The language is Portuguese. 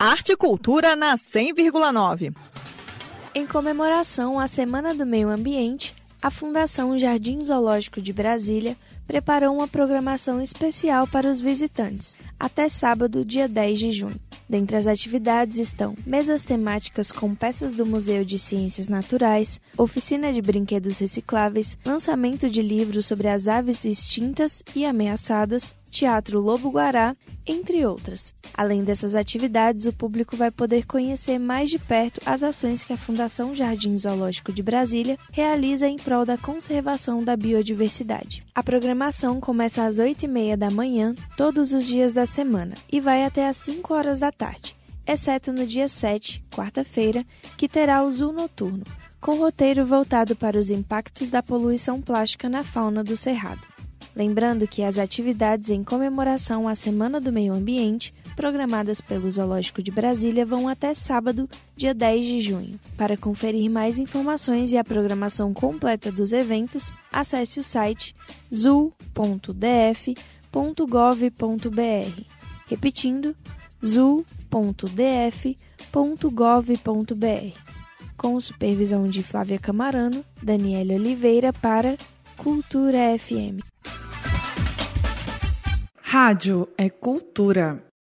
Arte e Cultura na 100,9. Em comemoração à Semana do Meio Ambiente, a Fundação Jardim Zoológico de Brasília preparou uma programação especial para os visitantes, até sábado, dia 10 de junho. Dentre as atividades estão mesas temáticas com peças do Museu de Ciências Naturais, oficina de brinquedos recicláveis, lançamento de livros sobre as aves extintas e ameaçadas, Teatro Lobo Guará, entre outras. Além dessas atividades, o público vai poder conhecer mais de perto as ações que a Fundação Jardim Zoológico de Brasília realiza em prol da conservação da biodiversidade. A programação começa às 8h30 da manhã, todos os dias da semana, e vai até às 5 horas da tarde, exceto no dia 7, quarta-feira, que terá o Zoo Noturno, com roteiro voltado para os impactos da poluição plástica na fauna do Cerrado. Lembrando que as atividades em comemoração à Semana do Meio Ambiente, programadas pelo Zoológico de Brasília, vão até sábado, dia 10 de junho. Para conferir mais informações e a programação completa dos eventos, acesse o site zoo.df.gov.br. Repetindo, zoo.df.gov.br. Com supervisão de Flávia Camarano, Daniela Oliveira para Cultura FM. Rádio é cultura.